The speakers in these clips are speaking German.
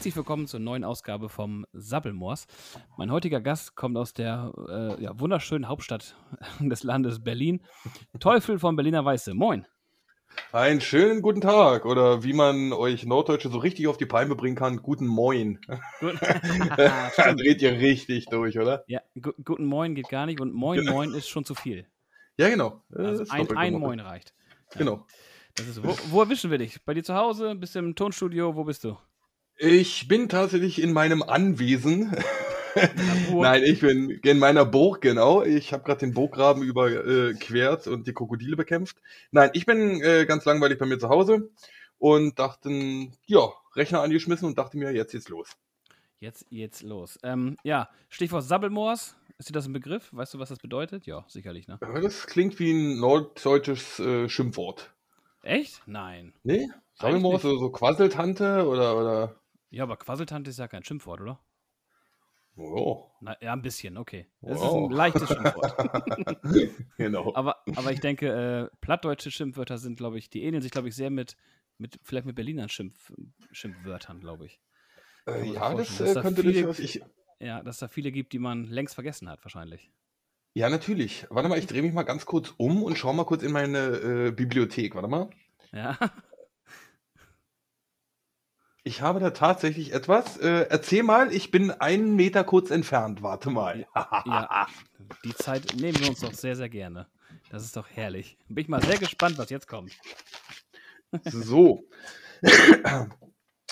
Herzlich willkommen zur neuen Ausgabe vom Sabbelmoors. Mein heutiger Gast kommt aus der äh, ja, wunderschönen Hauptstadt des Landes Berlin. Teufel von Berliner Weiße. Moin. Einen schönen guten Tag oder wie man euch Norddeutsche so richtig auf die Palme bringen kann, guten Moin. Da dreht ihr richtig durch, oder? Ja, gu guten Moin geht gar nicht und Moin Genau. Moin ist schon zu viel. Ja, genau. Also Das ist ein, ein. Moin reicht. Ja, Genau. Das ist, wo, wo erwischen wir dich? Bei dir zu Hause? Bist du im Tonstudio? Wo bist du? Ich bin tatsächlich in meinem Anwesen. Nein, ich bin in meiner Burg, genau. Ich habe gerade den Burggraben überquert und die Krokodile bekämpft. Nein, ich bin äh, ganz langweilig bei mir zu Hause und dachte, ja, Rechner angeschmissen und dachte mir, jetzt geht's los. Jetzt, jetzt los. Ähm, ja, Stichwort Sabbelmoors. Ist dir das ein Begriff? Weißt du, was das bedeutet? Ja, sicherlich, ne? Aber Das klingt wie ein norddeutsches äh, Schimpfwort. Echt? Nein. Nee? Sammelmoor, nicht. so, so Quasseltante oder, oder Ja, aber Quasseltante ist ja kein Schimpfwort, oder? Oh, Na, ja, ein bisschen, okay. Das Wow. ist ein leichtes Schimpfwort. genau. aber, aber ich denke, äh, plattdeutsche Schimpfwörter sind, glaube ich, die ähneln sich, glaube ich, sehr mit, mit vielleicht mit Berlinern Schimpf, Schimpfwörtern, glaube ich. Äh, ja, das dass äh, da könnte viele- durchaus. Ich, Ja, dass da viele gibt, die man längst vergessen hat, wahrscheinlich. ja, natürlich. Warte mal, ich drehe mich mal ganz kurz um und schau mal kurz in meine äh, Bibliothek. Warte mal. Ja, Ich habe da tatsächlich etwas. Äh, erzähl mal, ich bin einen Meter kurz entfernt. Warte mal. ja. Die Zeit nehmen wir uns doch sehr, sehr gerne. Das ist doch herrlich. Bin ich mal sehr gespannt, was jetzt kommt. So.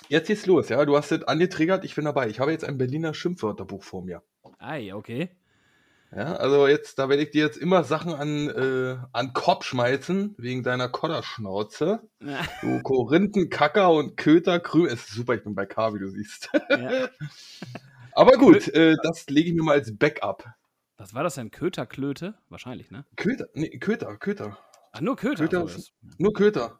Jetzt geht's los, ja. Du hast es angetriggert, ich bin dabei. Ich habe jetzt ein Berliner Schimpfwörterbuch vor mir. Ei, okay. Ja, also jetzt, da werde ich dir jetzt immer Sachen an, äh, an Kopf schmeißen, wegen deiner Kodderschnauze. Du Korinthenkacker und Köter, Krüm. Es ist super, ich bin bei K, wie du siehst. ja. Aber gut, äh, das lege ich mir mal als Backup. Was war das denn? Köterklöte? Wahrscheinlich, ne? Köter, nee, Köter, Köter. Ach, nur Köter. Köter Ach so, ist- Nur Köter.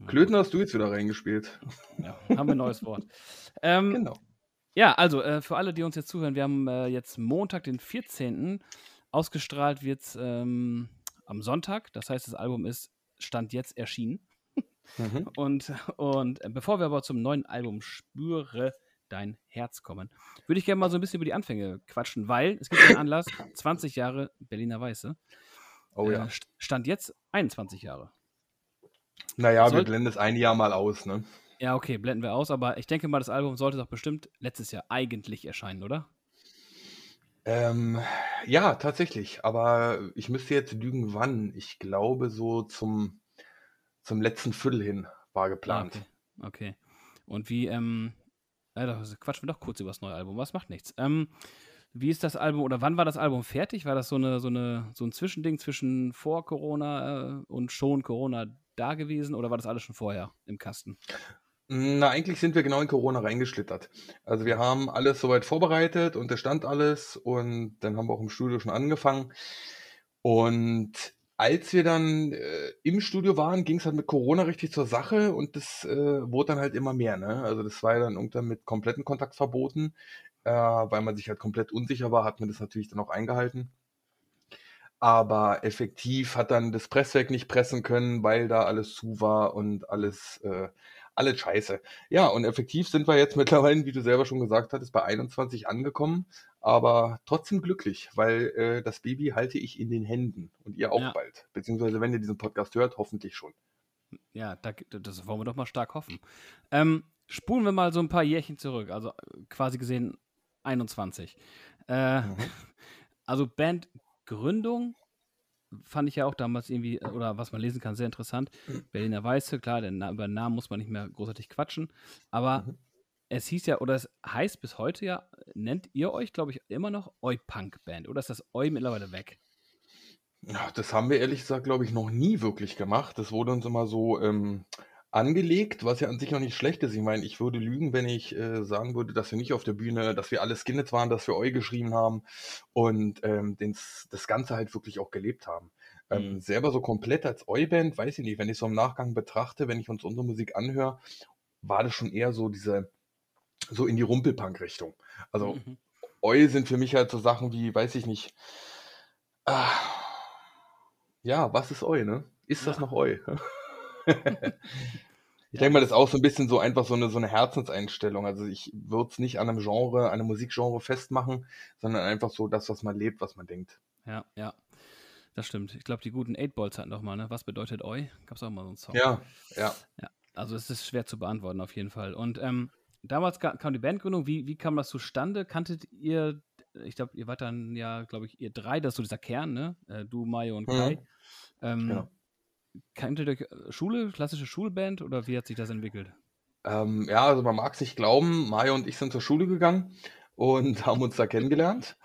Ja, Klöten hast du jetzt wieder reingespielt. Ja, haben wir ein neues Wort. Ähm, Genau. Ja, also äh, für alle, die uns jetzt zuhören, wir haben äh, jetzt Montag, den 14. Ausgestrahlt wird es ähm, am Sonntag. Das heißt, das Album ist Stand jetzt erschienen. Mhm. Und, und äh, bevor wir aber zum neuen Album Spüre dein Herz kommen, würde ich gerne mal so ein bisschen über die Anfänge quatschen, weil es gibt einen Anlass, 20 Jahre Berliner Weiße. Oh ja. Äh, St- Stand jetzt 21 Jahre. Naja, wir blenden es ein Jahr mal aus, ne? Ja, okay, blenden wir aus, aber ich denke mal, das Album sollte doch bestimmt letztes Jahr eigentlich erscheinen, oder? Ähm, ja, tatsächlich. Aber ich müsste jetzt lügen, wann. Ich glaube, so zum, zum letzten Viertel hin war geplant. Ah, okay. okay. Und wie, ähm, ja, da quatschen wir doch kurz über das neue Album. Was macht nichts. Ähm, wie ist das Album oder wann war das Album fertig? War das so, eine, so, eine, so ein Zwischending zwischen vor Corona äh, und schon Corona da gewesen oder war das alles schon vorher im Kasten? Na, eigentlich sind wir genau in Corona reingeschlittert. Also wir haben alles soweit vorbereitet und es stand alles und dann haben wir auch im Studio schon angefangen. Und als wir dann äh, im Studio waren, ging es halt mit Corona richtig zur Sache und das äh, wurde dann halt immer mehr. Ne? Also das war ja dann irgendwann mit kompletten Kontakt verboten, äh, weil man sich halt komplett unsicher war, hat man das natürlich dann auch eingehalten. Aber effektiv hat dann das Presswerk nicht pressen können, weil da alles zu war und alles, äh, alles scheiße. Ja, und effektiv sind wir jetzt mittlerweile, wie du selber schon gesagt hattest, bei 21 angekommen, aber trotzdem glücklich, weil äh, das Baby halte ich in den Händen und ihr auch Ja. bald. Beziehungsweise, wenn ihr diesen Podcast hört, hoffentlich schon. Ja, da, das wollen wir doch mal stark hoffen. Ähm, spulen wir mal so ein paar Jährchen zurück, also quasi gesehen 21. Äh, Mhm. Also Bandgründung fand ich ja auch damals irgendwie, äh, oder was man lesen kann, sehr interessant. Berliner Weiße, klar, den, über den Namen muss man nicht mehr großartig quatschen, aber Mhm. es hieß ja, oder es heißt bis heute ja, nennt ihr euch, glaube ich, immer noch Eu-Punk-Band, oder ist das Eu mittlerweile weg? Ja, das haben wir ehrlich gesagt, glaube ich, noch nie wirklich gemacht. Das wurde uns immer so ähm, angelegt, was ja an sich auch nicht schlecht ist. Ich meine, ich würde lügen, wenn ich äh, sagen würde, dass wir nicht auf der Bühne, dass wir alle Skinheads waren, dass wir Eu geschrieben haben und ähm, dens, das Ganze halt wirklich auch gelebt haben. Ähm, Mhm. Selber so komplett als Eu-Band, weiß ich nicht, wenn ich so im Nachgang betrachte, wenn ich uns unsere Musik anhöre, war das schon eher so diese, so in die Rumpelpunk-Richtung. Also Mhm. Eu sind für mich halt so Sachen wie, weiß ich nicht, ah, ja, was ist Eu, ne? Ist das Ja. noch Eu? Ich denke mal, das ist auch so ein bisschen so einfach so eine, so eine Herzenseinstellung. Also ich würde es nicht an einem Genre, an einem Musikgenre festmachen, sondern einfach so das, was man lebt, was man denkt. Ja, ja. Das stimmt. Ich glaube, die guten Eight Balls hatten doch mal, ne? Was bedeutet Oi? Gab es auch mal so einen Song. Ja, ja. Ja, also es ist schwer zu beantworten auf jeden Fall. Und ähm, damals ka kam die Bandgründung. Wie, wie kam das zustande? Kanntet ihr, ich glaube, ihr wart dann ja, glaube ich, ihr drei, das ist so dieser Kern, ne? Äh, du, Mayo und Kai. Mhm. Ähm, Genau. Kanntet ihr äh, Schule, klassische Schulband oder wie hat sich das entwickelt? Ähm, ja, also man mag es nicht glauben, Maja und ich sind zur Schule gegangen und haben uns da kennengelernt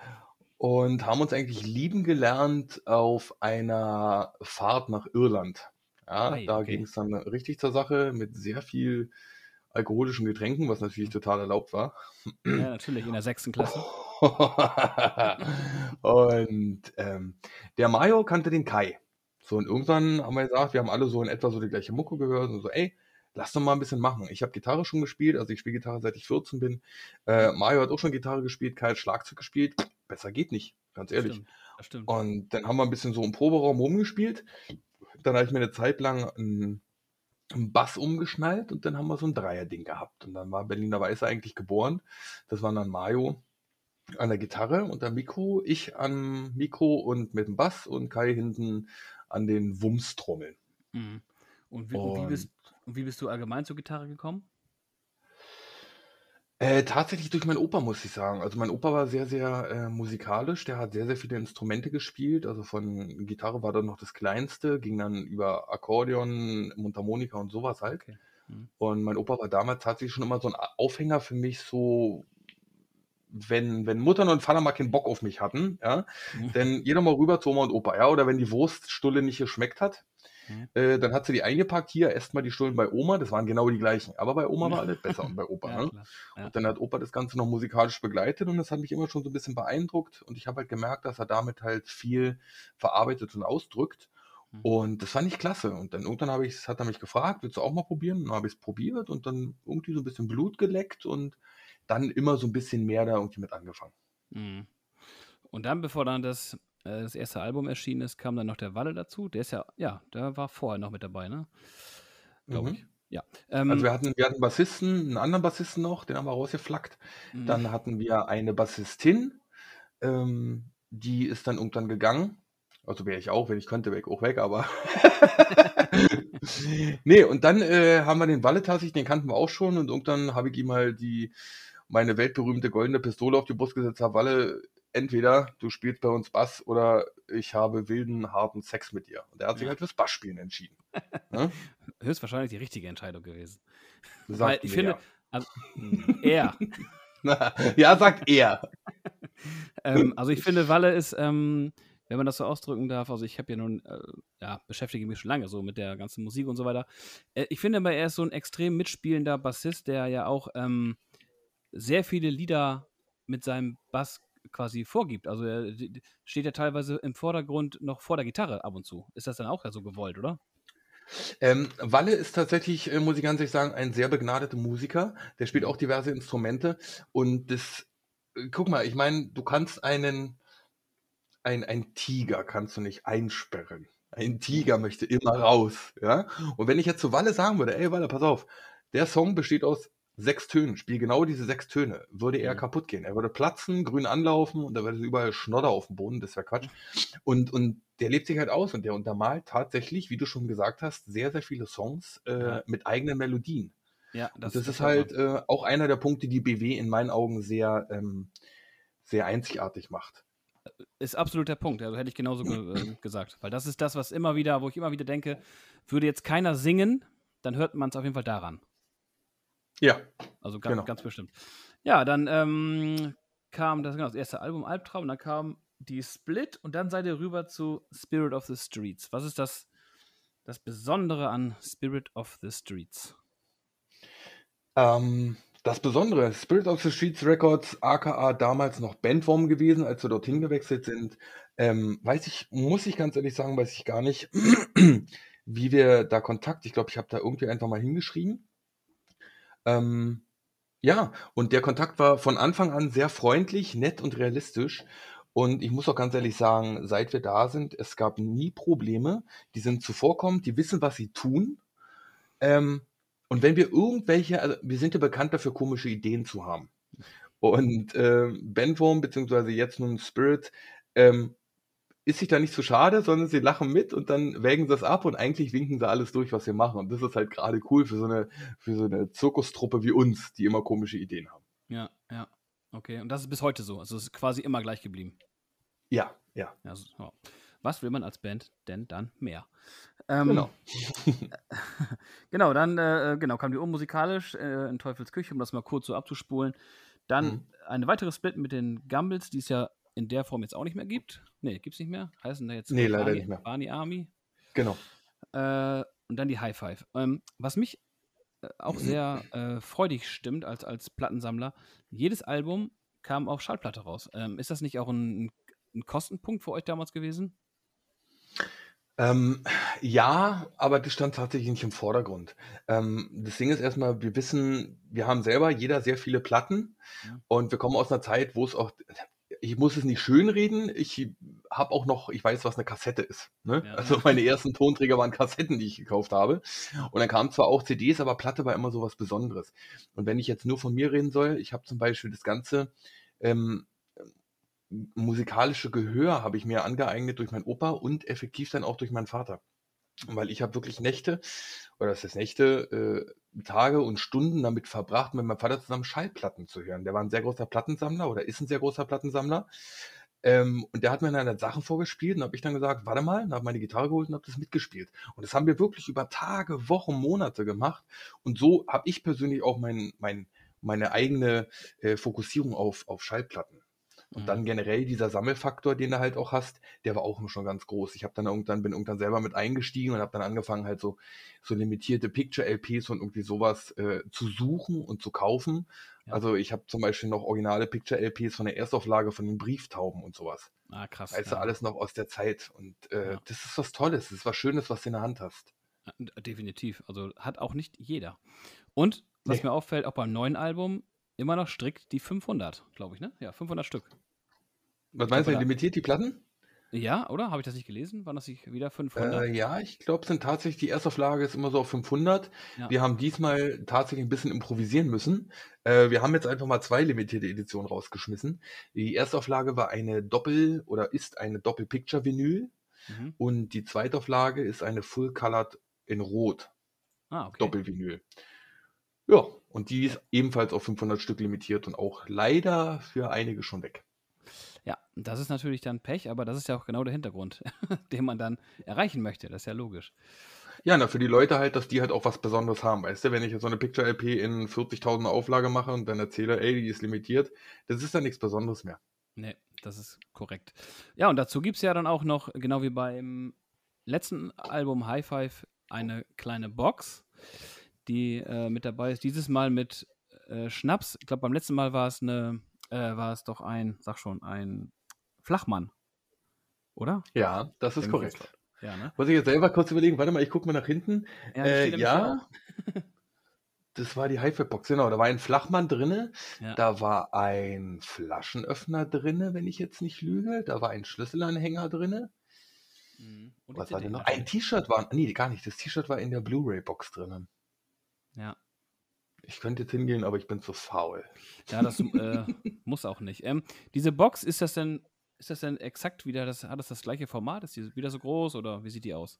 und haben uns eigentlich lieben gelernt auf einer Fahrt nach Irland. Ja, Ei, da okay. ging es dann richtig zur Sache mit sehr viel alkoholischen Getränken, was natürlich total erlaubt war. Ja, natürlich, in der sechsten Klasse. und ähm, der Mayo kannte den Kai. So, und irgendwann haben wir gesagt, wir haben alle so in etwa so die gleiche Mucke gehört und so, ey, lass doch mal ein bisschen machen. Ich habe Gitarre schon gespielt, also ich spiele Gitarre seit ich 14 bin. Äh, Mario hat auch schon Gitarre gespielt, Kai hat Schlagzeug gespielt. Besser geht nicht, ganz ehrlich. Stimmt, stimmt. Und dann haben wir ein bisschen so im Proberaum rumgespielt. Dann habe ich mir eine Zeit lang einen, einen Bass umgeschnallt und dann haben wir so ein Dreierding gehabt. Und dann war Berliner Weiße eigentlich geboren. Das war dann Mario an der Gitarre und am Mikro, ich am Mikro und mit dem Bass und Kai hinten an den Wumstrommeln. Mhm. Und, wie, und, wie bist, und wie bist du allgemein zur Gitarre gekommen? Äh, tatsächlich durch meinen Opa, muss ich sagen. Also mein Opa war sehr, sehr äh, musikalisch. Der hat sehr, sehr viele Instrumente gespielt. Also von Gitarre war dann noch das Kleinste, ging dann über Akkordeon, Mundharmonika und sowas halt. Okay. Mhm. Und mein Opa war damals tatsächlich schon immer so ein Aufhänger für mich, so wenn, wenn Mutter und Vater mal keinen Bock auf mich hatten, ja, Mhm. dann jeder mal rüber zu Oma und Opa, ja, oder wenn die Wurststulle nicht geschmeckt hat, Mhm. äh, dann hat sie die eingepackt, hier, esst mal die Stullen bei Oma, das waren genau die gleichen, aber bei Oma war alles besser und bei Opa, Ja, ne? Ja. Und dann hat Opa das Ganze noch musikalisch begleitet und das hat mich immer schon so ein bisschen beeindruckt und ich habe halt gemerkt, dass er damit halt viel verarbeitet und ausdrückt Mhm. und das fand ich klasse und dann irgendwann habe ich, hat er mich gefragt, willst du auch mal probieren? Und dann habe ich es probiert und dann irgendwie so ein bisschen Blut geleckt und dann immer so ein bisschen mehr da irgendwie mit angefangen. Mhm. Und dann, bevor dann das, äh, das erste Album erschienen ist, kam dann noch der Walle dazu. Der ist ja, ja, der war vorher noch mit dabei, ne? Glaube Mhm. ich. Ja. Ähm, Also wir hatten, wir hatten einen Bassisten, einen anderen Bassisten noch, den haben wir rausgeflackt. mhm. Dann hatten wir eine Bassistin, ähm, die ist dann irgendwann gegangen. Also wäre ich auch, wenn ich könnte, wäre ich auch weg, aber. nee, und dann äh, haben wir den Walle tatsächlich, den kannten wir auch schon und irgendwann habe ich ihm halt die, meine weltberühmte goldene Pistole auf die Brust gesetzt, habe Walle, entweder du spielst bei uns Bass oder ich habe wilden, harten Sex mit dir. Und er hat sich Ja. halt fürs Bassspielen entschieden. Ne? höchstwahrscheinlich die richtige Entscheidung gewesen. Weil ich finde, er. also, er. ja, sagt er. ähm, also ich finde, Walle ist, ähm, wenn man das so ausdrücken darf, also ich habe ja nun, äh, ja, beschäftige mich schon lange so mit der ganzen Musik und so weiter. Äh, ich finde aber, er ist so ein extrem mitspielender Bassist, der ja auch ähm, sehr viele Lieder mit seinem Bass quasi vorgibt. Also er steht ja teilweise im Vordergrund noch vor der Gitarre ab und zu. Ist das dann auch ja so gewollt, oder? Ähm, Walle ist tatsächlich, äh, muss ich ganz ehrlich sagen, ein sehr begnadeter Musiker. Der spielt auch diverse Instrumente. Und das, äh, guck mal, ich meine, du kannst einen, ein, ein Tiger kannst du nicht einsperren. Ein Tiger möchte immer raus, ja. Und wenn ich jetzt zu Walle sagen würde, ey Walle, pass auf, der Song besteht aus sechs Tönen, spiel genau diese sechs Töne, würde er Mhm. kaputt gehen. Er würde platzen, grün anlaufen und da würde überall Schnodder auf dem Boden, das wäre Quatsch. Und, und der lebt sich halt aus und der untermalt tatsächlich, wie du schon gesagt hast, sehr, sehr viele Songs äh, Ja. mit eigenen Melodien. Ja, und das, ist halt äh, auch einer der Punkte, die BW in meinen Augen sehr, ähm, sehr einzigartig macht. Ist absolut der Punkt. Also hätte ich genauso ge äh, gesagt. Weil das ist das, was immer wieder, wo ich immer wieder denke, würde jetzt keiner singen, dann hört man es auf jeden Fall daran. Ja, Also ganz, Genau. ganz bestimmt. Ja, dann ähm, kam das, genau, das erste Album Albtraum, dann kam die Split und dann seid ihr rüber zu Spirit of the Streets. Was ist das, das Besondere an Spirit of the Streets? Ähm, das Besondere, Spirit of the Streets Records, aka damals noch Bandwurm gewesen, als wir dorthin gewechselt sind, ähm, weiß ich, muss ich ganz ehrlich sagen, weiß ich gar nicht, wie wir da Kontakt, ich glaube, ich habe da irgendwie einfach mal hingeschrieben. Ähm, ja, und der Kontakt war von Anfang an sehr freundlich, nett und realistisch. Und ich muss auch ganz ehrlich sagen, seit wir da sind, es gab nie Probleme. Die sind zuvorkommend, die wissen, was sie tun. Ähm, Und wenn wir irgendwelche, also wir sind ja bekannt dafür, komische Ideen zu haben. Und äh, Bandwurm, beziehungsweise jetzt nun Spirit, ähm, ist sich da nicht zu schade, sondern sie lachen mit und dann wägen sie das ab und eigentlich winken sie alles durch, was wir machen. Und das ist halt gerade cool für so eine, für so eine Zirkustruppe wie uns, die immer komische Ideen haben. Ja, ja. Okay. Und das ist bis heute so. Also es ist quasi immer gleich geblieben. Ja, ja. Also, ja. Was will man als Band denn dann mehr? Ähm, Genau. genau, dann äh, genau, kam die Uhr musikalisch äh, in Teufels Küche, um das mal kurz so abzuspulen. Dann Mhm. eine weitere Split mit den Gumbles, die es ja in der Form jetzt auch nicht mehr gibt. Nee, gibt es nicht mehr. Heißen da jetzt Nee, leider nicht mehr. Barney Army. Genau. Äh, und dann die High Five. Ähm, was mich äh, auch sehr äh, freudig stimmt als, als Plattensammler, jedes Album kam auf Schallplatte raus. Ähm, ist das nicht auch ein, ein Kostenpunkt für euch damals gewesen? Ähm, ja, aber das stand tatsächlich nicht im Vordergrund. Ähm, das Ding ist erstmal, wir wissen, wir haben selber jeder sehr viele Platten Ja. und wir kommen aus einer Zeit, wo es auch, ich muss es nicht schönreden, ich habe auch noch, ich weiß, was eine Kassette ist. Ne? Ja. Also meine ersten Tonträger waren Kassetten, die ich gekauft habe. Und dann kamen zwar auch CDs, aber Platte war immer so was Besonderes. Und wenn ich jetzt nur von mir reden soll, ich habe zum Beispiel das ganze ähm, musikalische Gehör habe ich mir angeeignet durch meinen Opa und effektiv dann auch durch meinen Vater. Weil ich habe wirklich Nächte, oder das ist Nächte, äh, Tage und Stunden damit verbracht, mit meinem Vater zusammen Schallplatten zu hören. Der war ein sehr großer Plattensammler oder ist ein sehr großer Plattensammler. Ähm, und der hat mir dann Sachen vorgespielt und habe ich dann gesagt, warte mal, und habe meine Gitarre geholt und habe das mitgespielt. Und das haben wir wirklich über Tage, Wochen, Monate gemacht. Und so habe ich persönlich auch mein, mein, meine eigene äh, Fokussierung auf, auf Schallplatten. Und Mhm. dann generell dieser Sammelfaktor, den du halt auch hast, der war auch schon ganz groß. Ich habe dann irgendwann, bin irgendwann selber mit eingestiegen und habe dann angefangen, halt so, so limitierte Picture-LPs und irgendwie sowas äh, zu suchen und zu kaufen. Ja. Also ich habe zum Beispiel noch originale Picture-LPs von der Erstauflage von den Brieftauben und sowas. Ah, krass. Weißt du, ja. alles noch aus der Zeit. Und äh, Ja. das ist was Tolles, das ist was Schönes, was du in der Hand hast. Definitiv. Also hat auch nicht jeder. Und was Nee. mir auffällt, auch beim neuen Album immer noch strikt die 500, glaube ich, ne? Ja, 500 Stück. Was meinst du, limitiert die Platten? Ja, oder? Habe ich das nicht gelesen? Waren das nicht wieder 500? Äh, ja, ich glaube, sind tatsächlich, die Erstauflage ist immer so auf 500. Ja. Wir haben diesmal tatsächlich ein bisschen improvisieren müssen. Äh, wir haben jetzt einfach mal zwei limitierte Editionen rausgeschmissen. Die Erstauflage war eine Doppel- oder ist eine Doppel-Picture-Vinyl Mhm. und die Zweitauflage ist eine Full-Colored in Rot, Ah, okay. Doppel-Vinyl. Ja, und die ist ebenfalls auf 500 Stück limitiert und auch leider für einige schon weg. Ja, das ist natürlich dann Pech, aber das ist ja auch genau der Hintergrund, den man dann erreichen möchte. Das ist ja logisch. Ja, na, für die Leute halt, dass die halt auch was Besonderes haben, weißt du? Wenn ich jetzt so eine Picture-LP in 40.000 Auflage mache und dann erzähle, ey, die ist limitiert, das ist dann nichts Besonderes mehr. Nee, das ist korrekt. Ja, und dazu gibt es ja dann auch noch, genau wie beim letzten Album High Five, eine kleine Box, die äh, mit dabei ist. Dieses Mal mit äh, Schnaps. Ich glaube, beim letzten Mal war es eine, äh, war es doch ein, sag schon, ein Flachmann. Oder? Ja, das ist mich korrekt. Ja, ne? Muss ich jetzt selber kurz überlegen, warte mal, ich gucke mal nach hinten. Ja, Äh, ja, das war die Hi-Fi-Box, genau. Da war ein Flachmann drinne, Ja. da war ein Flaschenöffner drinne, wenn ich jetzt nicht lüge, da war ein Schlüsselanhänger drinne. Mhm. Was war denn noch? Ein T-Shirt war, nee, gar nicht, das T-Shirt war in der Blu-ray-Box drinnen. Ja. Ich könnte jetzt hingehen, aber ich bin zu faul. Ja, das äh, muss auch nicht. Ähm, diese Box, ist das denn, ist das denn exakt wieder, das, hat das das gleiche Format? Ist die wieder so groß oder wie sieht die aus?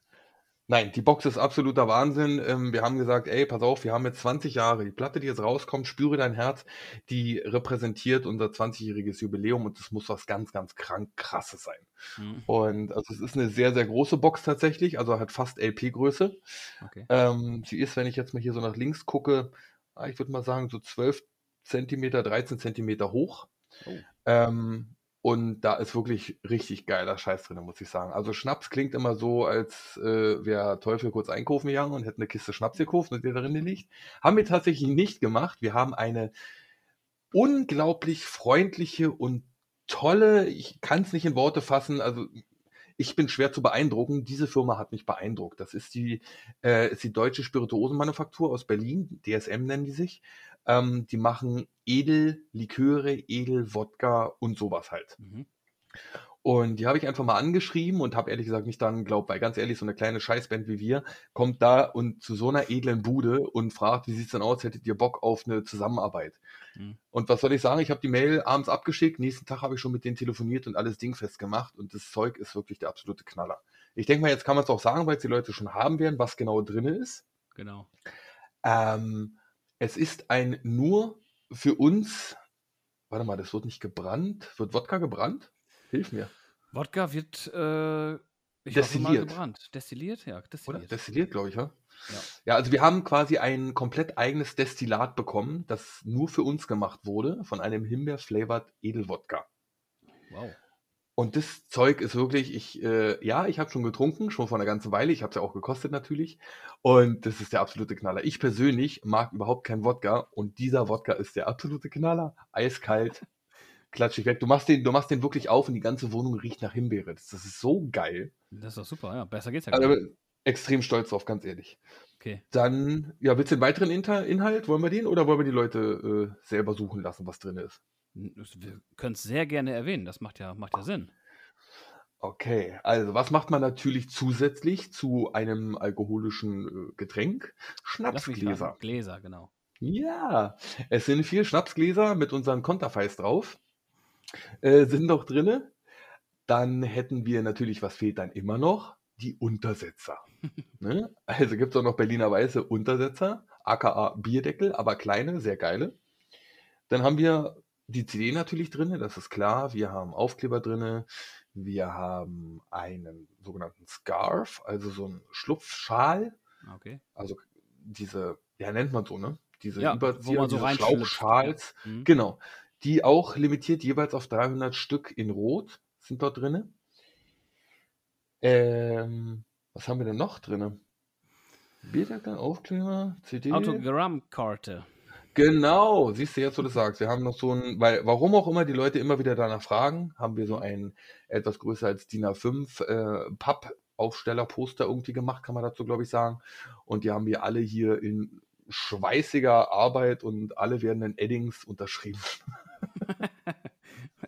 Nein, die Box ist absoluter Wahnsinn. Ähm, wir haben gesagt, ey, pass auf, wir haben jetzt 20 Jahre. Die Platte, die jetzt rauskommt, Spüre dein Herz, die repräsentiert unser 20-jähriges Jubiläum und das muss was ganz, ganz krank krasses sein. Mhm. Und also es ist eine sehr, sehr große Box tatsächlich, also hat fast LP-Größe. Okay. Ähm, sie ist, wenn ich jetzt mal hier so nach links gucke, ah, ich würde mal sagen, so 12 Zentimeter, 13 Zentimeter hoch. Oh. Ähm, und da ist wirklich richtig geiler Scheiß drin, muss ich sagen. Also Schnaps klingt immer so, als äh, wäre Teufel kurz einkaufen gegangen und hätte eine Kiste Schnaps gekauft und der darin liegt. Haben wir tatsächlich nicht gemacht. Wir haben eine unglaublich freundliche und tolle, ich kann es nicht in Worte fassen, also ich bin schwer zu beeindrucken. Diese Firma hat mich beeindruckt. Das ist die, äh, ist die deutsche Spirituosenmanufaktur aus Berlin, DSM nennen die sich. Ähm, die machen Edel Liköre, Edel Wodka und sowas halt. Mhm. Und die habe ich einfach mal angeschrieben und habe ehrlich gesagt nicht dann glaubt, weil ganz ehrlich, so eine kleine Scheißband wie wir kommt da und zu so einer edlen Bude und fragt, wie sieht's denn aus, hättet ihr Bock auf eine Zusammenarbeit? Mhm. Und was soll ich sagen? Ich habe die Mail abends abgeschickt, nächsten Tag habe ich schon mit denen telefoniert und alles dingfest gemacht und das Zeug ist wirklich der absolute Knaller. Ich denke mal, jetzt kann man es auch sagen, weil es die Leute schon haben werden, was genau drin ist. Genau. Ähm, es ist ein nur für uns, warte mal, das wird nicht gebrannt. Wird Wodka gebrannt? Hilf mir. Wodka wird äh, ich destilliert. gebrannt. Destilliert? Ja, destilliert. Oder? Destilliert, glaube ich, ja? ja. Ja, also wir haben quasi ein komplett eigenes Destillat bekommen, das nur für uns gemacht wurde, von einem Himbeer-flavored Edelwodka. Wow. Und das Zeug ist wirklich, ich, äh, ja, ich habe schon getrunken, schon vor einer ganzen Weile. Ich habe es ja auch gekostet natürlich. Und das ist der absolute Knaller. Ich persönlich mag überhaupt keinen Wodka und dieser Wodka ist der absolute Knaller. Eiskalt, klatschig weg. Du machst den, du machst den wirklich auf und die ganze Wohnung riecht nach Himbeere. Das, das ist so geil. Das ist doch super, ja. Besser geht's ja gar nicht. extrem stolz drauf, ganz ehrlich. Okay. Dann, ja, willst du den weiteren Inter Inhalt? Wollen wir den oder wollen wir die Leute äh, selber suchen lassen, was drin ist? Wir können es sehr gerne erwähnen, das macht ja, macht ja Sinn. Okay, also was macht man natürlich zusätzlich zu einem alkoholischen äh, Getränk? Schnapsgläser. Gläser, genau. Ja, es sind vier Schnapsgläser mit unseren Konterfeis drauf. Äh, sind noch drinne. Dann hätten wir natürlich, was fehlt dann immer noch? Die Untersetzer. ne? Also gibt es auch noch Berliner Weiße Untersetzer, aka Bierdeckel, aber kleine, sehr geile. Dann haben wir die CD natürlich drin, das ist klar. Wir haben Aufkleber drin. Wir haben einen sogenannten Scarf, also so einen Schlupfschal. Okay. Also diese, ja, nennt man so, ne? Diese ja, Überzieher, so Schlauchschals. Ja. Mhm. Genau. Die auch limitiert jeweils auf 300 Stück in Rot sind dort drin. Ähm, was haben wir denn noch drin? Bierdeckel, Aufkleber, CD. Autogrammkarte. Genau, siehst du jetzt, wo du sagst. Wir haben noch so ein, weil, warum auch immer die Leute immer wieder danach fragen, haben wir so ein etwas größer als DIN A5 äh, Pappaufsteller-Poster irgendwie gemacht, kann man dazu, glaube ich, sagen. Und die haben wir alle hier in schweißiger Arbeit und alle werden in Eddings unterschrieben.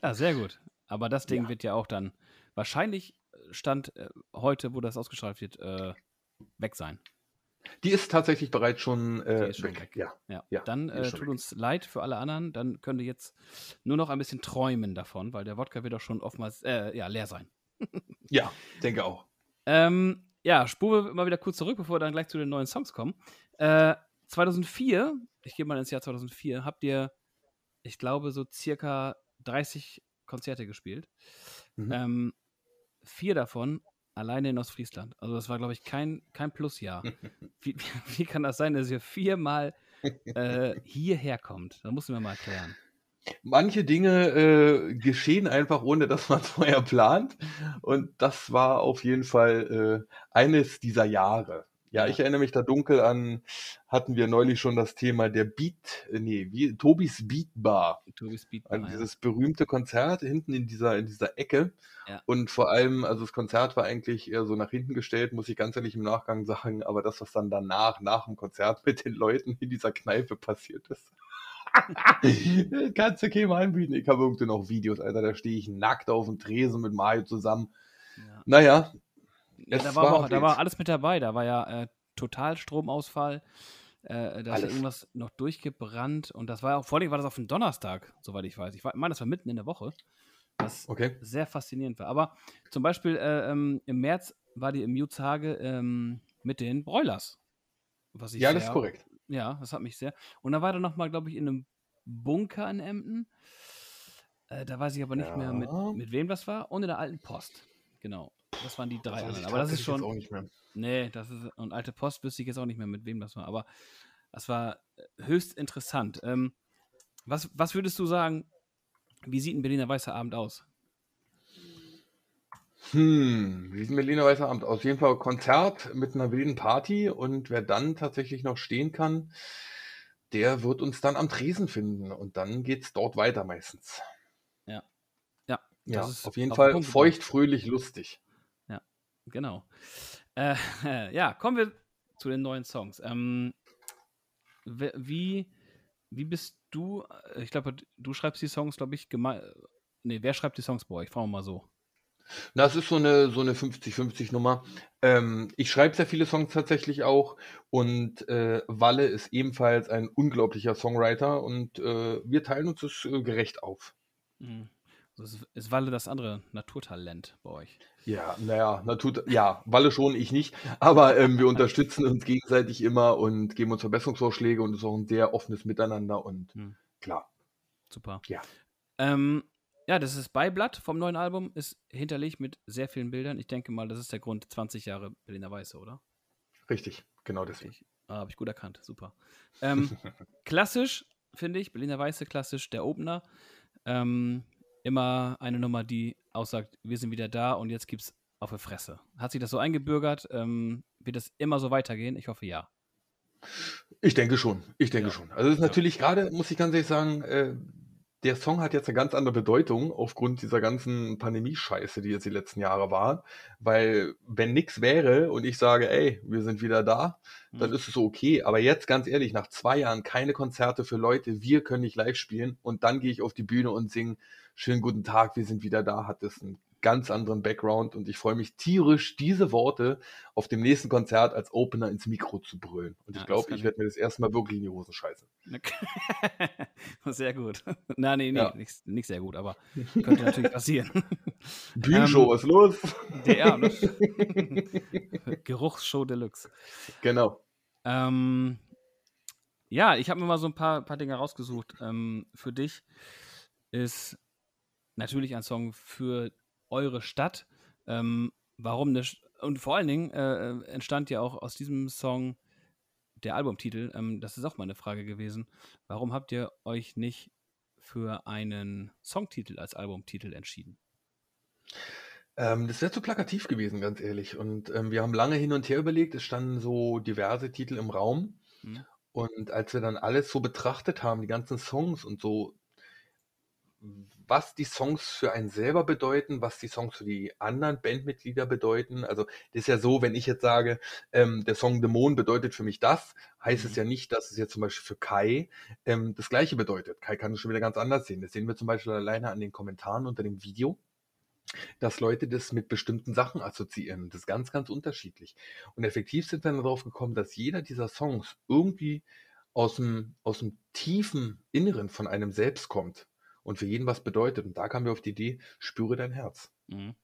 ja, sehr gut. Aber das Ding ja. wird ja auch dann wahrscheinlich Stand äh, heute, wo das ausgestrahlt wird, äh, weg sein. Die ist tatsächlich bereits schon, äh, ist schon weg. weg. Ja. ja. ja. Dann äh, tut weg. uns leid für alle anderen. Dann könnt ihr jetzt nur noch ein bisschen träumen davon, weil der Wodka wird auch schon oftmals äh, ja, leer sein. ja, denke auch. Ähm, ja, spuren wir mal wieder kurz zurück, bevor wir dann gleich zu den neuen Songs kommen. Äh, 2004, ich gehe mal ins Jahr 2004, habt ihr, ich glaube, so circa 30 Konzerte gespielt. Mhm. Ähm, vier davon Alleine in Ostfriesland. Also das war, glaube ich, kein, kein Plusjahr. wie, wie, kann das sein, dass ihr viermal äh, hierher kommt? Das musst du mir mal erklären. Manche Dinge äh, geschehen einfach, ohne dass man es vorher plant. Und das war auf jeden Fall äh, eines dieser Jahre. Ja, ich erinnere mich da dunkel an, hatten wir neulich schon das Thema der Beat, äh, nee, wie, Tobis Beat Bar. Tobis Beat Bar. Also dieses berühmte Konzert hinten in dieser, in dieser Ecke. Ja. Und vor allem, also das Konzert war eigentlich eher so nach hinten gestellt, muss ich ganz ehrlich im Nachgang sagen, aber das, was dann danach, nach dem Konzert mit den Leuten in dieser Kneipe passiert ist. Kannst du okay mal anbieten. Ich habe irgendwie noch Videos, Alter, da stehe ich nackt auf dem Tresen mit Mario zusammen. Ja. Naja, ja, da, war auch, da war alles mit dabei. Da war ja äh, Totalstromausfall. Äh, da ist irgendwas noch durchgebrannt. Und das war auch, vor allem war das auf dem Donnerstag, soweit ich weiß. Ich meine, das war mitten in der Woche. Was okay. sehr faszinierend war. Aber zum Beispiel äh, ähm, im März war die im Jutzhage ähm, mit den Broilers. Was ich ja, sehr, das ist korrekt. Ja, das hat mich sehr. Und da war er nochmal, glaube ich, in einem Bunker in Emden. Äh, da weiß ich aber nicht ja. mehr, mit, mit wem das war. Und in der alten Post. Genau. Das waren die drei das anderen. Aber das ist schon. Auch nicht mehr. Nee, das ist. Und alte Post wüsste ich jetzt auch nicht mehr, mit wem das war. Aber das war äh, höchst interessant. Ähm, was, was würdest du sagen, wie sieht ein Berliner Weißer Abend aus? Hm, wie sieht ein Berliner Weißer Abend aus? Auf jeden Fall Konzert mit einer wilden Party und wer dann tatsächlich noch stehen kann, der wird uns dann am Tresen finden und dann geht es dort weiter meistens. Ja. Ja, ja auf jeden Fall feucht, fröhlich, lustig. Genau. Äh, ja, kommen wir zu den neuen Songs. Ähm, wie, wie bist du? Ich glaube, du schreibst die Songs, glaube ich, gemein. Nee, wer schreibt die Songs bei euch? Fragen wir mal so. Das ist so eine so 'ne 50-50 Nummer. Ähm, ich schreibe sehr viele Songs tatsächlich auch und, äh, Walle ist ebenfalls ein unglaublicher Songwriter und, äh, wir teilen uns das, äh, gerecht auf. Mhm. Also ist ist Walle das andere Naturtalent bei euch? Ja, na ja, Natur ja, Walle schon, ich nicht, aber, ähm, wir unterstützen uns gegenseitig immer und geben uns Verbesserungsvorschläge und es ist auch 'n sehr offenes Miteinander und Mhm. klar. Super. Ja. Ähm, ja, das ist Beiblatt vom neuen Album, ist hinterlegt mit sehr vielen Bildern. Ich denke mal, das ist der Grund 20 Jahre Berliner Weiße, oder? Richtig, genau deswegen. Ah, habe ich gut erkannt, super. Ähm, klassisch, finde ich, Berliner Weiße klassisch, der Opener. Ähm, immer eine Nummer, die aussagt: „Wir sind wieder da und jetzt gibt's auf die Fresse.“ Hat sich das so eingebürgert? Ähm, wird das immer so weitergehen? Ich hoffe, ja. Ich denke schon, ich denke Ja, schon. Also, es ist ja. natürlich grade, muss ich ganz ehrlich sagen, äh, der Song hat jetzt 'ne ganz andere Bedeutung aufgrund dieser ganzen Pandemie-Scheiße, die jetzt die letzten Jahre war, weil wenn nix wäre und ich sage: „Ey, wir sind wieder da“, dann Mhm. ist es so okay. Aber jetzt ganz ehrlich, nach 2 Jahren keine Konzerte für Leute, wir können nicht live spielen und dann gehe ich auf die Bühne und singe „Schönen guten Tag, wir sind wieder da“, hat das 'n ganz anderen Background und ich freue mich tierisch, diese Worte auf dem nächsten Konzert als Opener ins Mikro zu brüllen. Und Ja, ich glaube, ich werde mir das erste Mal wirklich in die Hosen scheißen. Sehr gut. Na, ne, ne, Ja. nicht nicht sehr gut, aber könnte natürlich passieren. Bühnenshow, Ähm, was ist los? ja, ne? Geruchsshow Deluxe. Genau. Ähm, ja, ich habe mir mal so 'n paar paar Dinge rausgesucht. Ähm, für dich ist natürlich ein Song für eure Stadt. Ähm, warum 'ne St und vor allen Dingen, äh, äh, entstand ja auch aus diesem Song der Albumtitel. Ähm, das ist auch meine Frage gewesen. Warum habt ihr euch nicht für einen Songtitel als Albumtitel entschieden? Ähm, das wäre zu plakativ gewesen, ganz ehrlich. Und, ähm, wir haben lange hin und her überlegt. Es standen so diverse Titel im Raum. Mhm. Und als wir dann alles so betrachtet haben, die ganzen Songs und so was die Songs für einen selber bedeuten, was die Songs für die anderen Bandmitglieder bedeuten. Also, das ist ja so, wenn ich jetzt sage, ähm, der Song „Dämon“ bedeutet für mich das, heißt es Mhm. ja nicht, dass es jetzt zum Beispiel für Kai, ähm, das Gleiche bedeutet. Kai kann es schon wieder ganz anders sehen. Das sehen wir zum Beispiel alleine an den Kommentaren unter dem Video, dass Leute das mit bestimmten Sachen assoziieren. Das ist ganz, ganz unterschiedlich. Und effektiv sind wir dann drauf gekommen, dass jeder dieser Songs irgendwie aus'm aus'm tiefen Inneren von einem selbst kommt und für jeden was bedeutet. Und da kamen wir auf die Idee: „Spüre dein Herz.“ Mhm.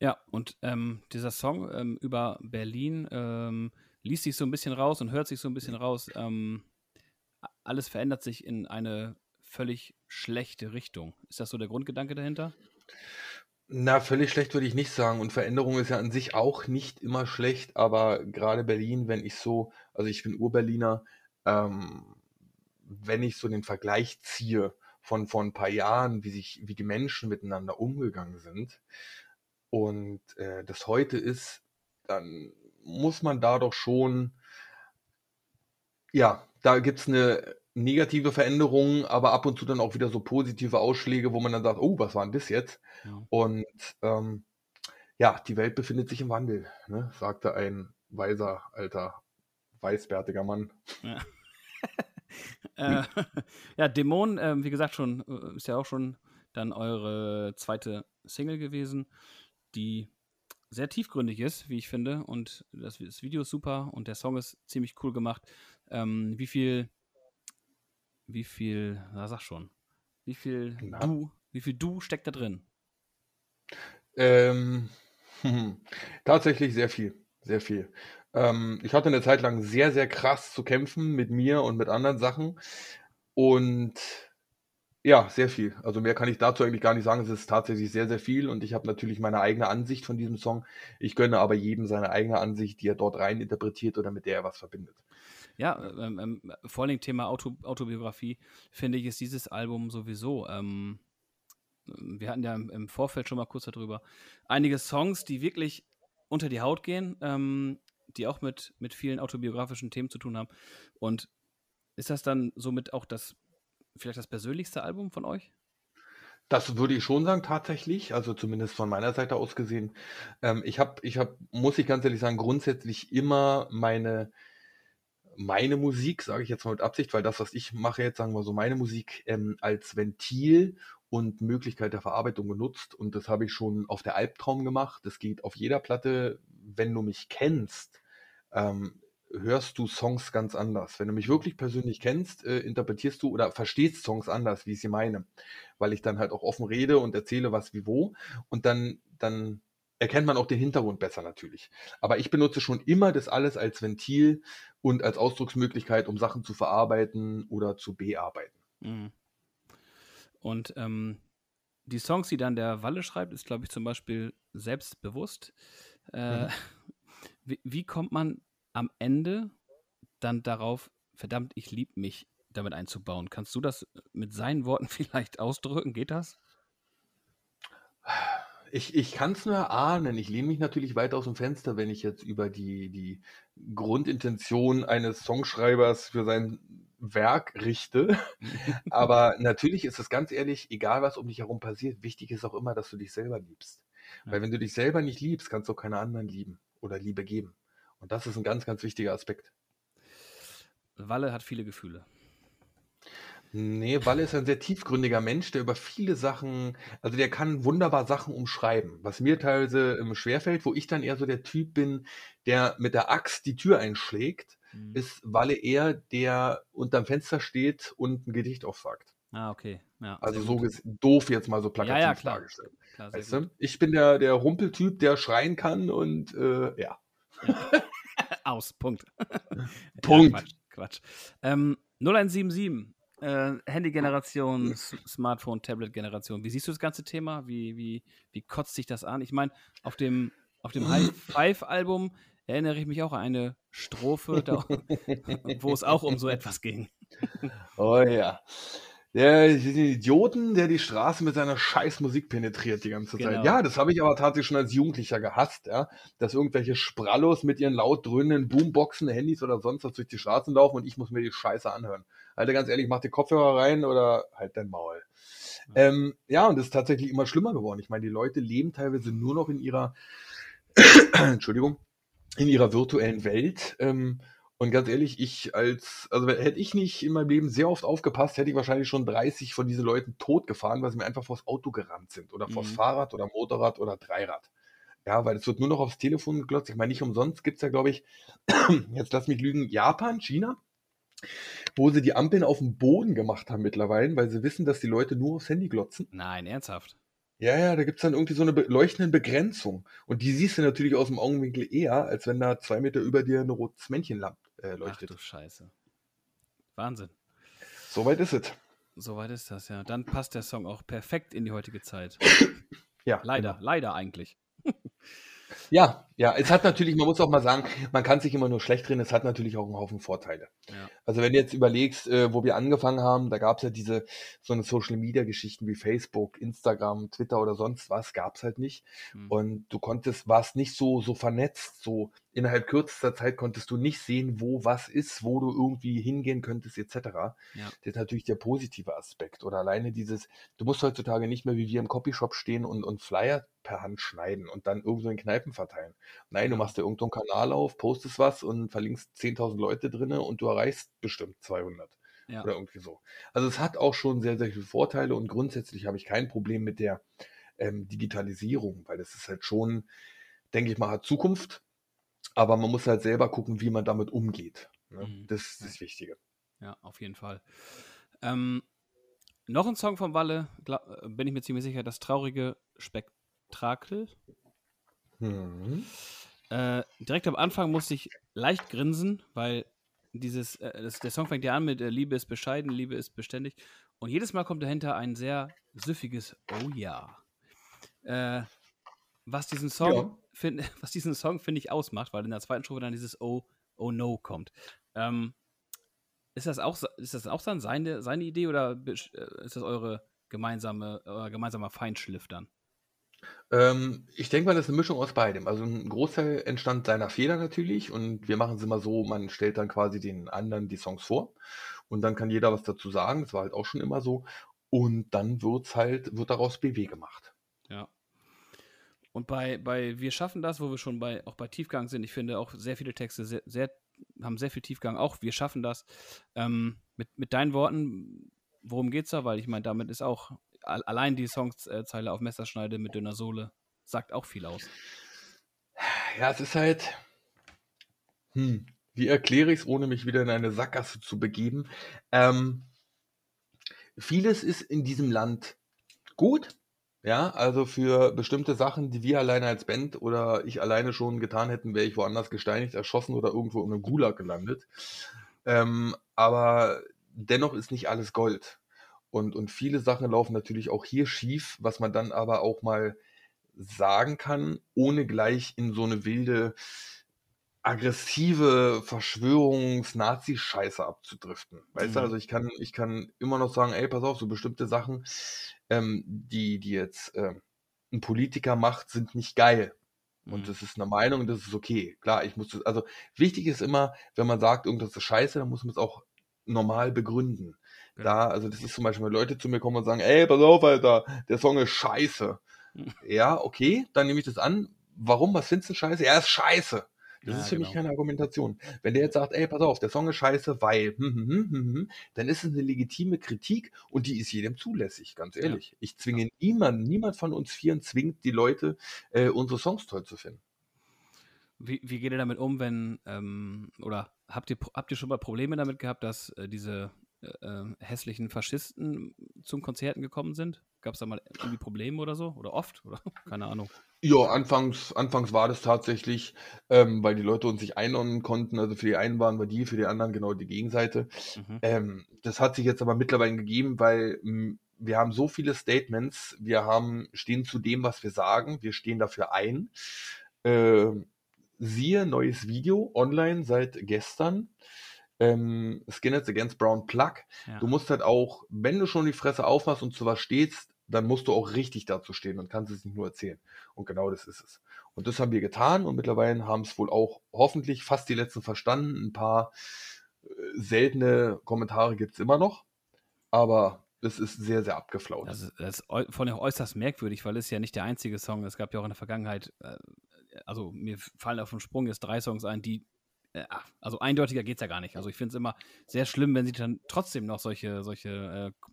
Ja, und, ähm, dieser Song, ähm, über Berlin, ähm, liest sich so 'n bisschen raus und hört sich so 'n bisschen raus, ähm, alles verändert sich in eine völlig schlechte Richtung. Ist das so der Grundgedanke dahinter? Na, völlig schlecht würde ich nicht sagen und Veränderung ist ja an sich auch nicht immer schlecht, aber grade Berlin, wenn ich so also, ich bin Ur-Berliner, ähm, wenn ich so den Vergleich ziehe von vor 'n paar Jahren, wie sich wie die Menschen miteinander umgegangen sind und, äh, das heute ist, dann muss man da doch schon ja, da gibt's 'ne negative Veränderung, aber ab und zu dann auch wieder so positive Ausschläge, wo man dann sagt: „Oh, was war 'n das jetzt?“ Ja. Und, ähm, ja, die Welt befindet sich im Wandel, ne, sagte ein weiser, alter, weißbärtiger Mann. Ja. Äh, ja, „Dämon“, ähm, wie gesagt, schon äh, ist ja auch schon dann eure 2. Single gewesen, die sehr tiefgründig ist, wie ich finde. Und das das Video ist super und der Song ist ziemlich cool gemacht. Ähm, wie viel wie viel na, sag schon. Wie viel Na? du wie viel du steckt da drin? Ähm, tatsächlich sehr viel, sehr viel. Ähm, ich hatte 'ne Zeit lang sehr, sehr krass zu kämpfen mit mir und mit anderen Sachen und ja, sehr viel. Also, mehr kann ich dazu eigentlich gar nicht sagen. Es ist tatsächlich sehr, sehr viel und ich habe natürlich meine eigene Ansicht von diesem Song. Ich gönne aber jedem seine eigene Ansicht, die er dort rein interpretiert oder mit der er was verbindet. Ja, ähm, ähm, vor Dingen Thema Auto Autobiografie, finde ich, ist dieses Album sowieso, ähm wir hatten ja im im Vorfeld schon mal kurz da drüber einige Songs, die wirklich unter die Haut gehen, ähm, die auch mit mit vielen autobiografischen Themen zu tun haben. Und ist das dann somit auch das vielleicht das persönlichste Album von euch? Das würde ich schon sagen tatsächlich, also, zumindest von meiner Seite aus gesehen. Ähm, ich habe ich habe, muss ich ganz ehrlich sagen, grundsätzlich immer meine meine Musik, sage ich jetzt mal mit Absicht, weil das, was ich mache jetzt, sagen wir so, meine Musik ähm, als Ventil und Möglichkeit der Verarbeitung genutzt. Und das habe ich schon auf der Albtraum gemacht. Das geht auf jeder Platte, wenn du mich kennst. Ähm, hörst du Songs ganz anders. Wenn du mich wirklich persönlich kennst, äh, interpretierst du oder verstehst Songs anders, wie ich sie meine. Weil ich dann halt auch offen rede und erzähle, was wie wo. Und dann, dann erkennt man auch den Hintergrund besser natürlich. Aber ich benutze schon immer das alles als Ventil und als Ausdrucksmöglichkeit, um Sachen zu verarbeiten oder zu bearbeiten. Mhm. Und ähm, die Songs, die dann der Walle schreibt, ist, glaube ich, zum Beispiel selbstbewusst. Äh, mhm. wie, wie kommt man am Ende dann darauf, verdammt, ich liebe mich, damit einzubauen? Kannst du das mit seinen Worten vielleicht ausdrücken? Geht das? Ich, ich kann es nur ahnen. Ich lehne mich natürlich weit aus dem Fenster, wenn ich jetzt über die, die Grundintention eines Songschreibers für sein Werk richte. Aber natürlich ist es ganz ehrlich, egal was um dich herum passiert, wichtig ist auch immer, dass du dich selber liebst. Ja. Weil wenn du dich selber nicht liebst, kannst du auch keine anderen lieben oder Liebe geben. Und das ist ein ganz, ganz wichtiger Aspekt. Walle hat viele Gefühle. Nee, Walle ist ein sehr tiefgründiger Mensch, der über viele Sachen, also der kann wunderbar Sachen umschreiben, was mir teilweise ähm, schwerfällt, wo ich dann eher so der Typ bin, der mit der Axt die Tür einschlägt, mhm. ist Walle eher, der unterm Fenster steht und ein Gedicht aufsagt. Ah, okay. Ja, also so doof jetzt mal so plakativ ja, ja, klar. dargestellt. Klar, weißt du? Ich bin der, der Rumpeltyp, der schreien kann und äh, ja. Aus, Punkt. Punkt. Quatsch. Quatsch. Ähm, 0177 äh, Handy-Generation, Smartphone, Tablet-Generation. Wie siehst du das ganze Thema? Wie, wie, wie kotzt sich das an? Ich meine, auf dem, auf dem High Five-Album erinnere ich mich auch an eine Strophe, da, wo es auch um so etwas ging. Oh ja. Der Idioten, der die Straße mit seiner scheiß Musik penetriert die ganze Zeit. Genau. Ja, das habe ich aber tatsächlich schon als Jugendlicher gehasst, ja. Dass irgendwelche Sprallos mit ihren laut dröhnenden Boomboxen, Handys oder sonst was durch die Straßen laufen und ich muss mir die Scheiße anhören. Alter, ganz ehrlich, mach die Kopfhörer rein oder halt dein Maul. Ja. Ähm, ja, und das ist tatsächlich immer schlimmer geworden. Ich meine, die Leute leben teilweise nur noch in ihrer, Entschuldigung, in ihrer virtuellen Welt. Ähm, und ganz ehrlich, ich als, also hätte ich nicht in meinem Leben sehr oft aufgepasst, hätte ich wahrscheinlich schon 30 von diesen Leuten tot gefahren, weil sie mir einfach vors Auto gerannt sind oder vors mhm. Fahrrad oder Motorrad oder Dreirad. Ja, weil es wird nur noch aufs Telefon geglotzt. Ich meine, nicht umsonst gibt es ja, glaube ich, jetzt lass mich lügen, Japan, China, wo sie die Ampeln auf dem Boden gemacht haben mittlerweile, weil sie wissen, dass die Leute nur aufs Handy glotzen. Nein, ernsthaft. Ja, ja, da gibt es dann irgendwie so eine leuchtende Begrenzung. Und die siehst du natürlich aus dem Augenwinkel eher, als wenn da zwei Meter über dir ein rotes Männchen äh, leuchtet. Ach du Scheiße. Wahnsinn. Soweit ist es. Soweit ist das, ja. Dann passt der Song auch perfekt in die heutige Zeit. ja. Leider, genau. leider eigentlich. Ja, ja, es hat natürlich, man muss auch mal sagen, man kann sich immer nur schlecht reden, es hat natürlich auch einen Haufen Vorteile. Ja. Also wenn du jetzt überlegst, äh, wo wir angefangen haben, da gab es ja diese so eine Social Media Geschichten wie Facebook, Instagram, Twitter oder sonst was, gab es halt nicht. Mhm. Und du konntest, warst nicht so, so vernetzt, so innerhalb kürzester Zeit konntest du nicht sehen, wo was ist, wo du irgendwie hingehen könntest, etc. Ja. Das ist natürlich der positive Aspekt. Oder alleine dieses, du musst heutzutage nicht mehr wie wir im Copyshop stehen und, und Flyer per Hand schneiden und dann irgendwo in Kneipen verteilen. Nein, du machst dir irgendeinen Kanal auf, postest was und verlinkst 10.000 Leute drinne und du erreichst bestimmt 200. Ja. Oder irgendwie so. Also es hat auch schon sehr, sehr viele Vorteile und grundsätzlich habe ich kein Problem mit der ähm, Digitalisierung, weil das ist halt schon, denke ich mal, hat Zukunft aber man muss halt selber gucken, wie man damit umgeht. Ne? Mhm. Das ist das Wichtige. Ja, auf jeden Fall. Ähm, noch ein Song von Walle, glaub, äh, bin ich mir ziemlich sicher, das traurige Spektakel. Mhm. Äh, direkt am Anfang musste ich leicht grinsen, weil dieses, äh, das, der Song fängt ja an mit äh, Liebe ist bescheiden, Liebe ist beständig. Und jedes Mal kommt dahinter ein sehr süffiges Oh ja. Äh, was diesen Song find, was diesen Song, finde ich, ausmacht, weil in der zweiten Strophe dann dieses Oh, oh no kommt. Ähm, ist das auch, ist das auch dann seine, seine Idee oder äh, ist das eure gemeinsame, euer gemeinsamer Feinschliff dann? Ähm, ich denke mal, das ist eine Mischung aus beidem. Also ein Großteil entstand seiner Feder natürlich und wir machen es immer so, man stellt dann quasi den anderen die Songs vor und dann kann jeder was dazu sagen. Das war halt auch schon immer so. Und dann wird's halt, wird daraus BW gemacht. Ja. Und bei, bei Wir schaffen das, wo wir schon bei, auch bei Tiefgang sind, ich finde auch sehr viele Texte sehr, sehr haben sehr viel Tiefgang. Auch wir schaffen das. Ähm, mit, mit deinen Worten, worum geht's da? Weil ich meine, damit ist auch allein die Songzeile auf Messerschneide mit dünner Sohle sagt auch viel aus. Ja, es ist halt. Hm, wie erkläre ich es, ohne mich wieder in eine Sackgasse zu begeben? Ähm, vieles ist in diesem Land gut. Ja, also für bestimmte Sachen, die wir alleine als Band oder ich alleine schon getan hätten, wäre ich woanders gesteinigt, erschossen oder irgendwo in einem Gulag gelandet. Ähm, aber dennoch ist nicht alles Gold. Und, und viele Sachen laufen natürlich auch hier schief, was man dann aber auch mal sagen kann, ohne gleich in so eine wilde, aggressive Verschwörungs-Nazi-Scheiße abzudriften. Weißt du, Mhm. also ich kann, ich kann immer noch sagen, ey, pass auf, so bestimmte Sachen, ähm, die, die jetzt äh, ein Politiker macht, sind nicht geil. Und Mhm. das ist eine Meinung, das ist okay. Klar, ich muss das, also wichtig ist immer, wenn man sagt, irgendwas ist scheiße, dann muss man es auch normal begründen. Genau. Da, also das ist zum Beispiel, wenn Leute zu mir kommen und sagen, ey, pass auf, Alter, der Song ist scheiße. Mhm. Ja, okay, dann nehme ich das an. Warum? Was findest du scheiße? Er ist scheiße. Das Ja, ist für mich genau. keine Argumentation. Wenn der jetzt sagt, ey, pass auf, der Song ist scheiße, weil, hm, hm, hm, hm, hm, dann ist es eine legitime Kritik und die ist jedem zulässig, ganz Ja. ehrlich. Ich zwinge niemanden, niemand von uns Vieren zwingt die Leute, äh, unsere Songs toll zu finden. Wie, wie geht ihr damit um, wenn, ähm, oder habt ihr, habt ihr schon mal Probleme damit gehabt, dass äh, diese äh, äh, hässlichen Faschisten zum Konzerten gekommen sind? Gab es da mal irgendwie Probleme oder so? Oder oft? Oder keine Ahnung. Ja, anfangs, anfangs war das tatsächlich, ähm, weil die Leute uns nicht einordnen konnten. Also für die einen waren wir die, für die anderen genau die Gegenseite. Mhm. Ähm, das hat sich jetzt aber mittlerweile gegeben, weil mh, wir haben so viele Statements, wir haben, stehen zu dem, was wir sagen, wir stehen dafür ein. Ähm, siehe neues Video online seit gestern. Ähm, Skinheads Against Brown Plug. Ja. Du musst halt auch, wenn du schon die Fresse aufmachst und zu was stehst, dann musst du auch richtig dazu stehen und kannst es nicht nur erzählen. Und genau das ist es. Und das haben wir getan und mittlerweile haben es wohl auch hoffentlich fast die letzten verstanden. Ein paar äh, seltene Kommentare gibt es immer noch, aber es ist sehr, sehr abgeflaut. Das ist, das ist vor allem äußerst merkwürdig, weil es ja nicht der einzige Song. Es gab ja auch in der Vergangenheit, äh, also mir fallen auf den Sprung jetzt drei Songs ein, die, äh, ach, also eindeutiger geht es ja gar nicht. Also ich finde es immer sehr schlimm, wenn sich dann trotzdem noch solche, solche äh,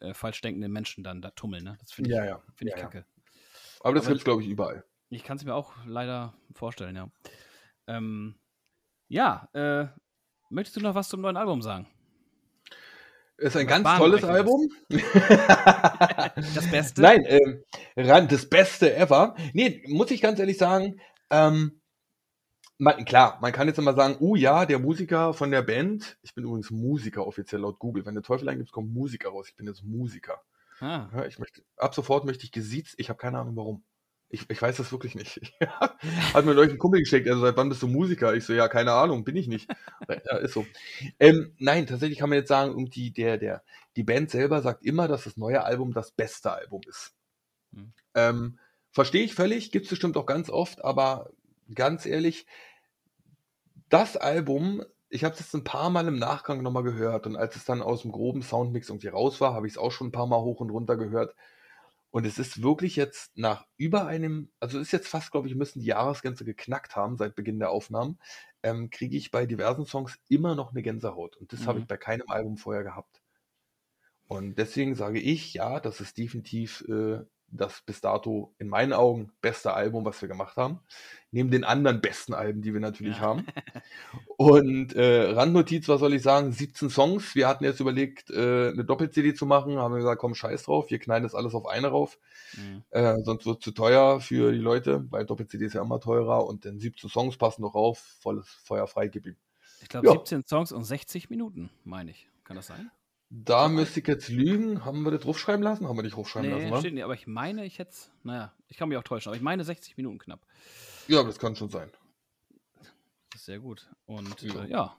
äh, falsch denkende Menschen dann da tummeln. Ne? Das finde ich, ja, ja. find ich ja, kacke. Aber das gibt es, glaube ich, überall. Ich kann es mir auch leider vorstellen, ja. Ähm, ja, äh, möchtest du noch was zum neuen Album sagen? Ist ein ganz tolles Album. Das Beste? Nein, ran, das Beste ever. Nee, muss ich ganz ehrlich sagen, ähm, man, klar, man kann jetzt immer sagen, oh ja, der Musiker von der Band, ich bin übrigens Musiker offiziell laut Google, wenn der Teufel eingibst, kommt Musiker raus, ich bin jetzt Musiker. Ah, Ja, ich möchte, ab sofort möchte ich gesiezt, ich habe keine Ahnung warum. Ich, ich weiß das wirklich nicht. Hat mir neulich ein Kumpel geschickt, also seit wann bist du Musiker? Ich so, ja, keine Ahnung, bin ich nicht. Ja, ist so. Ähm, nein, tatsächlich kann man jetzt sagen, irgendwie der, der, die Band selber sagt immer, dass das neue Album das beste Album ist. Hm. Ähm, Verstehe ich völlig, gibt es bestimmt auch ganz oft, aber ganz ehrlich, das Album, ich habe es jetzt ein paar Mal im Nachgang nochmal gehört und als es dann aus dem groben Soundmix irgendwie raus war, habe ich es auch schon ein paar Mal hoch und runter gehört. Und es ist wirklich jetzt nach über einem, also es ist jetzt fast, glaube ich, müssen die Jahresgrenze geknackt haben seit Beginn der Aufnahmen, ähm, kriege ich bei diversen Songs immer noch eine Gänsehaut. Und das habe Mhm. ich bei keinem Album vorher gehabt. Und deswegen sage ich, ja, das ist definitiv äh, das bis dato in meinen Augen beste Album, was wir gemacht haben. Neben den anderen besten Alben, die wir natürlich Ja. haben. Und äh, Randnotiz, was soll ich sagen? 17 Songs. Wir hatten jetzt überlegt, äh, eine Doppel-CD zu machen. Haben wir gesagt, komm, scheiß drauf. Wir knallen das alles auf eine rauf. mhm. Äh, sonst wird es zu teuer für die Leute, weil Doppel-CD ist ja immer teurer. Und dann 17 Songs passen noch rauf. Volles Feuer frei, gib ihm. Ich glaube, Ja. 17 Songs und 60 Minuten, meine ich. Kann das sein? Da So müsste ich jetzt lügen. Haben wir das draufschreiben lassen? Haben wir nicht draufschreiben lassen, Nee, wa? steht nicht, aber ich meine, ich hätte naja, ich kann mich auch täuschen, aber ich meine 60 Minuten knapp. Ja, das kann schon sein. Sehr gut. Und Ja. ja, äh, ja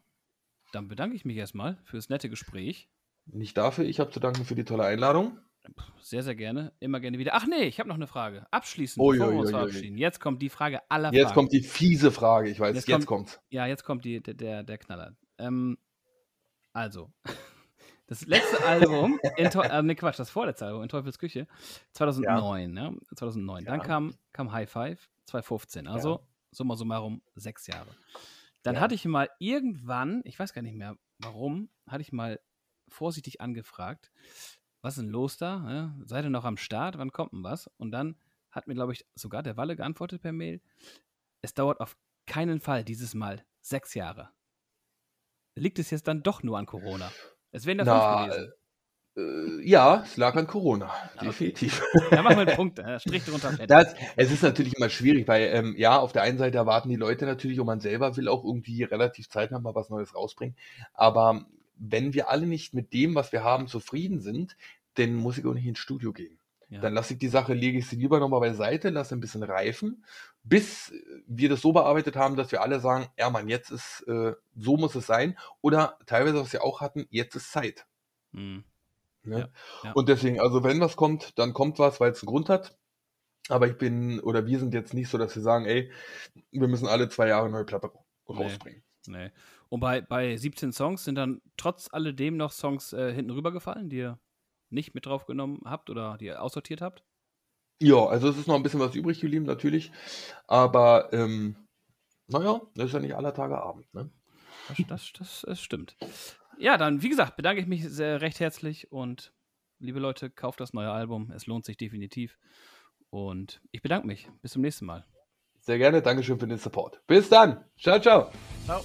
dann bedanke ich mich erstmal für das nette Gespräch. Nicht dafür. Ich habe zu danken für die tolle Einladung. Sehr, sehr gerne. Immer gerne wieder. Ach nee, ich habe noch eine Frage. Abschließend, Ui, bevor wir ui, uns verabschieden. Jetzt kommt die Frage aller Jetzt Fragen. kommt die fiese Frage. Ich weiß, Jetzt jetzt, kommt- kommt's. Ja, jetzt kommt die, der, der, der Knaller. Ähm, also, das letzte Album, in äh, ne Quatsch, das vorletzte Album, in Teufels Küche, 2009, ja. 2009. Dann Ja. kam, kam High Five, 2015. Also, summa summarum, sechs Jahre. Dann Ja. hatte ich mal irgendwann, ich weiß gar nicht mehr warum, hatte ich mal vorsichtig angefragt, was ist denn los da? Ja, seid ihr noch am Start? Wann kommt denn was? Und dann hat mir, glaube ich, sogar der Walle geantwortet per Mail, es dauert auf keinen Fall dieses Mal sechs Jahre. Liegt es jetzt dann doch nur an Corona? Es wären ja fünf Na, gewesen. äh, ja, es lag an Corona, okay. definitiv. Da machen wir einen Punkt, äh, Strich drunter. Das, es ist natürlich immer schwierig, weil ähm, ja, auf der einen Seite erwarten die Leute natürlich und man selber will auch irgendwie relativ zeitnah mal was Neues rausbringen. Aber wenn wir alle nicht mit dem, was wir haben, zufrieden sind, dann muss ich auch nicht ins Studio gehen. Ja. Dann lasse ich die Sache, lege ich sie lieber nochmal beiseite, lasse ein bisschen reifen, bis wir das so bearbeitet haben, dass wir alle sagen, ja Mann, jetzt ist, äh, so muss es sein. Oder teilweise, was wir auch hatten, jetzt ist Zeit. Hm. Ne? Ja, ja. Und deswegen, also wenn was kommt, dann kommt was, weil es einen Grund hat. Aber ich bin, oder wir sind jetzt nicht so, dass wir sagen, ey, wir müssen alle zwei Jahre neue Platte Nee. rausbringen. Nee. Und bei, bei 17 Songs sind dann trotz alledem noch Songs äh, hinten rübergefallen, die ihr nicht mit draufgenommen habt oder die ihr aussortiert habt? Ja, also es ist noch ein bisschen was übrig geblieben, natürlich. Aber, ähm, naja, das ist ja nicht aller Tage Abend, ne? Das, das, das, das stimmt. Ja, dann, wie gesagt, bedanke ich mich sehr recht herzlich und liebe Leute, kauft das neue Album. Es lohnt sich definitiv. Und ich bedanke mich. Bis zum nächsten Mal. Sehr gerne, Dankeschön für den Support. Bis dann. Ciao, ciao. Ciao.